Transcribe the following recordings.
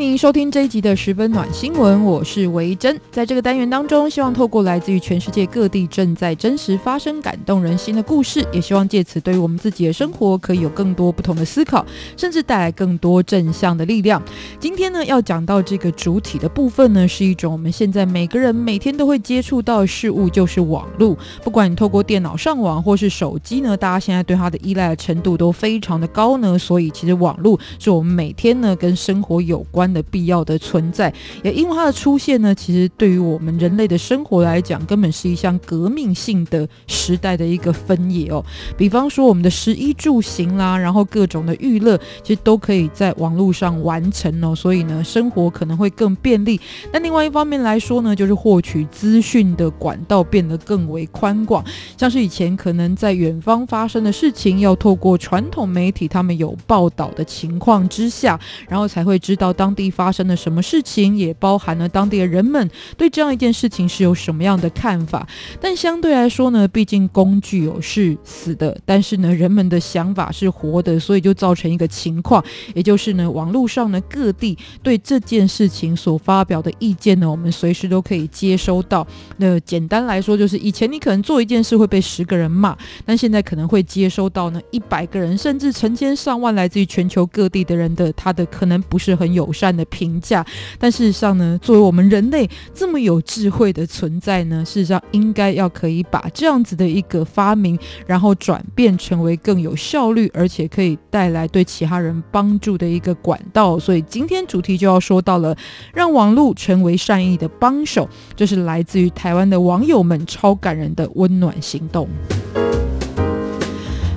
欢迎收听这一集的十分暖新闻，我是维珍。在这个单元当中，希望透过来自于全世界各地正在真实发生、感动人心的故事，也希望借此对于我们自己的生活可以有更多不同的思考，甚至带来更多正向的力量。今天呢，要讲到这个主体的部分呢，是一种我们现在每个人每天都会接触到的事物，就是网络。不管你透过电脑上网或是手机呢，大家现在对它的依赖的程度都非常的高呢。所以，其实网络是我们每天呢跟生活有关的必要的存在，也因为它的出现呢，其实对于我们人类的生活来讲，根本是一项革命性的时代的一个分野哦。比方说，我们的食衣住行啦，然后各种的娱乐，其实都可以在网络上完成哦。所以呢，生活可能会更便利。那另外一方面来说呢，就是获取资讯的管道变得更为宽广。像是以前可能在远方发生的事情，要透过传统媒体他们有报道的情况之下，然后才会知道当。当地发生了什么事情，也包含了当地的人们对这样一件事情是有什么样的看法。但相对来说呢，毕竟工具有是死的，但是呢，人们的想法是活的，所以就造成一个情况，也就是呢，网络上呢各地对这件事情所发表的意见呢，我们随时都可以接收到。那简单来说，就是以前你可能做一件事会被十个人骂，但现在可能会接收到呢一百个人，甚至成千上万来自于全球各地的人的他的可能不是很友善。的评价，但事实上呢，作为我们人类这么有智慧的存在呢，事实上应该要可以把这样子的一个发明，然后转变成为更有效率，而且可以带来对其他人帮助的一个管道。所以今天主题就要说到了，让网络成为善意的帮手，这是来自于台湾的网友们超感人的温暖行动。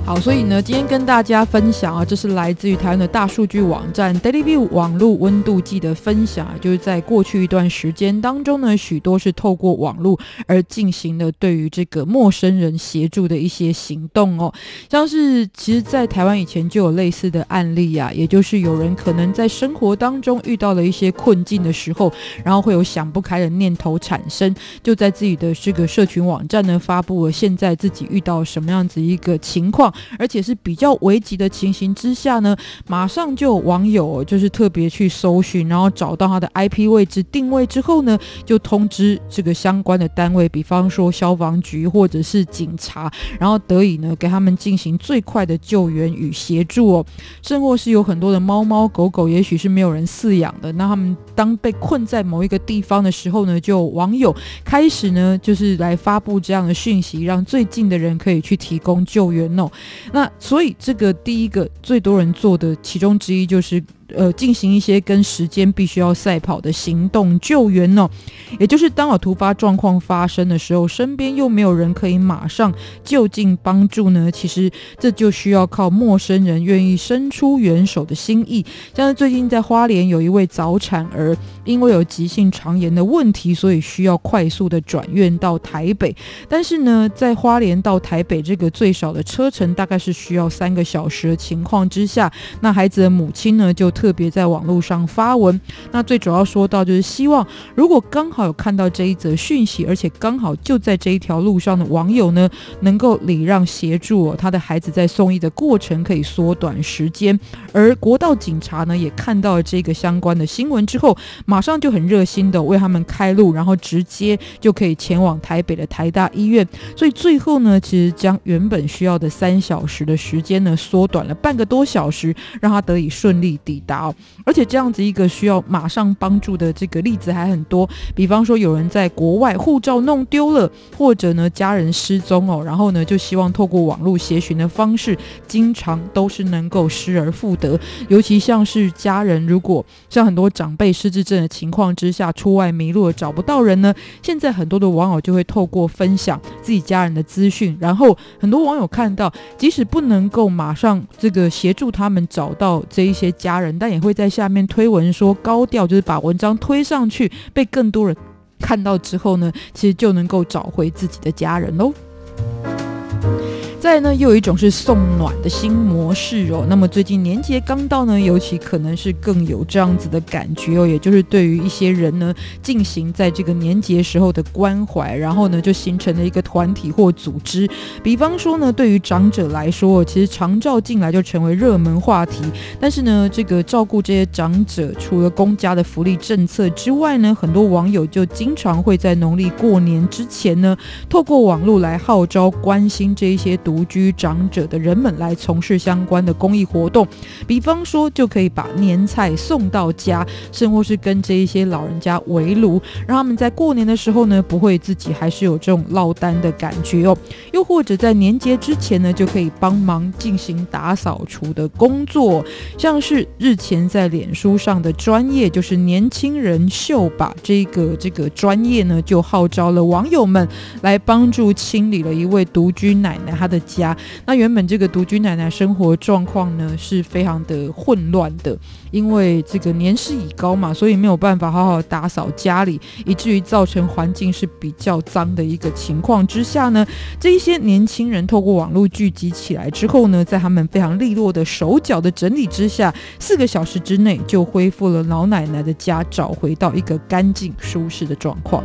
好，所以呢，今天跟大家分享啊，这是来自于台湾的大数据网站 DailyView 网络温度计的分享，就是在过去一段时间当中呢，许多是透过网络而进行的对于这个陌生人协助的一些行动哦，像是其实，在台湾以前就有类似的案例啊，也就是有人可能在生活当中遇到了一些困境的时候，然后会有想不开的念头产生，就在自己的这个社群网站呢发布了现在自己遇到什么样子一个情况。而且是比较危急的情形之下呢，马上就有网友就是特别去搜寻，然后找到他的 IP 位置定位之后呢，就通知这个相关的单位，比方说消防局或者是警察，然后得以呢给他们进行最快的救援与协助哦。甚或是有很多的猫猫狗狗，也许是没有人饲养的，那他们当被困在某一个地方的时候呢，就网友开始呢就是来发布这样的讯息，让最近的人可以去提供救援哦。那所以，这个第一个最多人做的其中之一就是。呃，进行一些跟时间必须要赛跑的行动救援哦，也就是当有突发状况发生的时候，身边又没有人可以马上就近帮助呢？其实这就需要靠陌生人愿意伸出援手的心意。像是最近在花莲有一位早产儿，因为有急性肠炎的问题，所以需要快速的转院到台北。但是呢，在花莲到台北这个最少的车程大概是需要三个小时的情况之下，那孩子的母亲呢就。特特别在网络上发文，那最主要说到就是希望，如果刚好有看到这一则讯息，而且刚好就在这一条路上的网友呢，能够礼让协助哦，他的孩子在送医的过程可以缩短时间。而国道警察呢，也看到了这个相关的新闻之后，马上就很热心的为他们开路，然后直接就可以前往台北的台大医院。所以最后呢，其实将原本需要的三小时的时间呢，缩短了半个多小时，让他得以顺利抵哦。而且这样子一个需要马上帮助的这个例子还很多，比方说有人在国外护照弄丢了，或者呢家人失踪哦，然后呢就希望透过网络协寻的方式，经常都是能够失而复得。尤其像是家人如果像很多长辈失智症的情况之下出外迷路了找不到人呢，现在很多的网友就会透过分享自己家人的资讯，然后很多网友看到，即使不能够马上这个协助他们找到这一些家人，但也会在下面推文说高调，就是把文章推上去，被更多人看到之后呢，其实就能够找回自己的家人喽。再呢，又有一种是送暖的新模式哦。那么最近年节刚到呢，尤其可能是更有这样子的感觉哦，也就是对于一些人呢，进行在这个年节时候的关怀，然后呢，就形成了一个团体或组织。比方说呢，对于长者来说，其实长照进来就成为热门话题。但是呢，这个照顾这些长者，除了公家的福利政策之外呢，很多网友就经常会在农历过年之前呢，透过网络来号召关心这一些独独居长者的人们来从事相关的公益活动，比方说就可以把年菜送到家，甚或是跟这一些老人家围炉，让他们在过年的时候呢，不会自己还是有这种落单的感觉哦。又或者在年节之前呢，就可以帮忙进行打扫除的工作，像是日前在脸书上的专业，就是年轻人秀吧这个这个专业呢，就号召了网友们来帮助清理了一位独居奶奶她的家。那原本这个独居奶奶生活状况呢，是非常的混乱的，因为这个年事已高嘛，所以没有办法好好打扫家里，以至于造成环境是比较脏的一个情况之下呢，这一些年轻人透过网络聚集起来之后呢，在他们非常利落的手脚的整理之下，四个小时之内就恢复了老奶奶的家，找回到一个干净舒适的状况。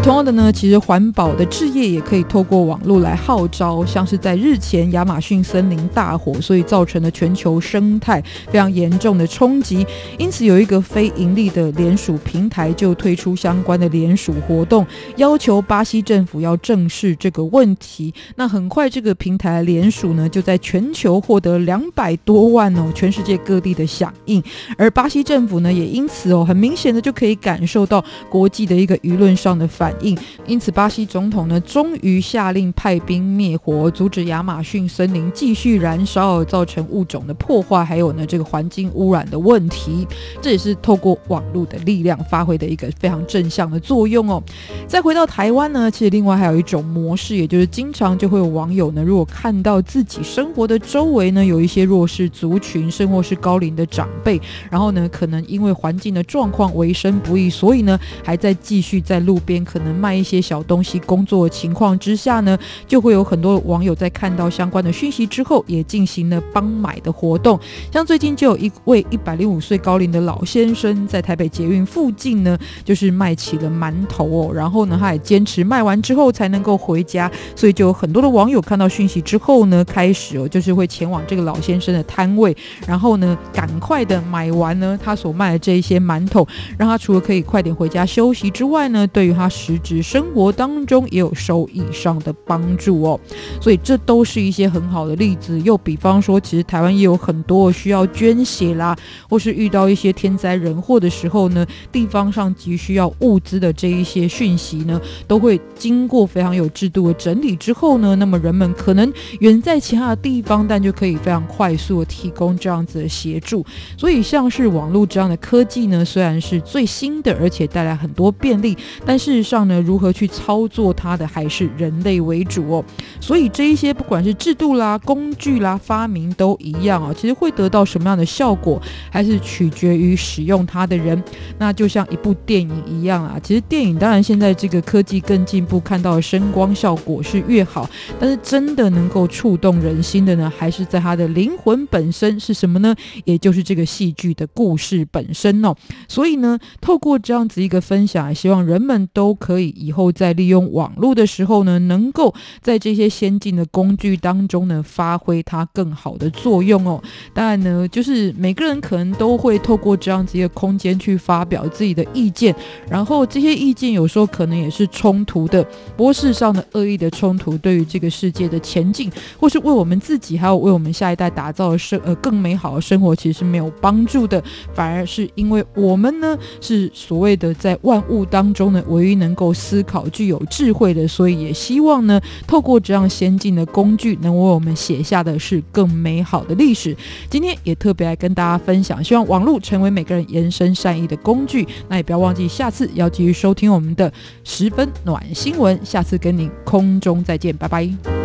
同样的呢，其实环保的置业也可以透过网络来号召，像是在日前亚马逊森林大火，所以造成了全球生态非常严重的冲击，因此有一个非盈利的联署平台就推出相关的联署活动，要求巴西政府要正视这个问题。那很快这个平台联署呢，就在全球获得两百多万哦，全世界各地的响应，而巴西政府呢，也因此哦，很明显的就可以感受到国际的一个舆论上的反反应，因此巴西总统呢，终于下令派兵灭火，阻止亚马逊森林继续燃烧，造成物种的破坏，还有呢这个环境污染的问题。这也是透过网络的力量发挥的一个非常正向的作用哦。再回到台湾呢，其实另外还有一种模式，也就是经常就会有网友呢，如果看到自己生活的周围呢有一些弱势族群，甚或是高龄的长辈，然后呢可能因为环境的状况为生不易，所以呢还在继续在路边。可能卖一些小东西，工作情况之下呢，就会有很多网友在看到相关的讯息之后，也进行了帮买的活动。像最近就有一位一百零五岁高龄的老先生，在台北捷运附近呢，就是卖起了馒头哦。然后呢，他也坚持卖完之后才能够回家，所以就有很多的网友看到讯息之后呢，开始哦，就是会前往这个老先生的摊位，然后呢，赶快的买完呢他所卖的这一些馒头，让他除了可以快点回家休息之外呢，对于他。实质生活当中也有收益上的帮助哦，所以这都是一些很好的例子。又比方说，其实台湾也有很多需要捐血啦，或是遇到一些天灾人祸的时候呢，地方上急需要物资的这一些讯息呢，都会经过非常有制度的整理之后呢，那么人们可能远在其他的地方，但就可以非常快速的提供这样子的协助。所以像是网络这样的科技呢，虽然是最新的，而且带来很多便利，但是上呢，如何去操作它的还是人类为主哦，所以这一些不管是制度啦、工具啦、发明都一样啊，其实会得到什么样的效果，还是取决于使用它的人。那就像一部电影一样啊，其实电影当然现在这个科技更进步，看到的声光效果是越好，但是真的能够触动人心的呢，还是在它的灵魂本身是什么呢？也就是这个戏剧的故事本身哦。所以呢，透过这样子一个分享，希望人们都。可以以后在利用网络的时候呢，能够在这些先进的工具当中呢，发挥它更好的作用哦。当然呢，就是每个人可能都会透过这样子一个空间去发表自己的意见，然后这些意见有时候可能也是冲突的，不过事实上的恶意的冲突，对于这个世界的前进，或是为我们自己还有为我们下一代打造的生呃更美好的生活，其实是没有帮助的，反而是因为我们呢是所谓的在万物当中呢唯一能。能够思考、具有智慧的，所以也希望呢，透过这样先进的工具，能为我们写下的是更美好的历史。今天也特别来跟大家分享，希望网络成为每个人延伸善意的工具。那也不要忘记，下次要继续收听我们的十分暖新闻。下次跟您空中再见，拜拜。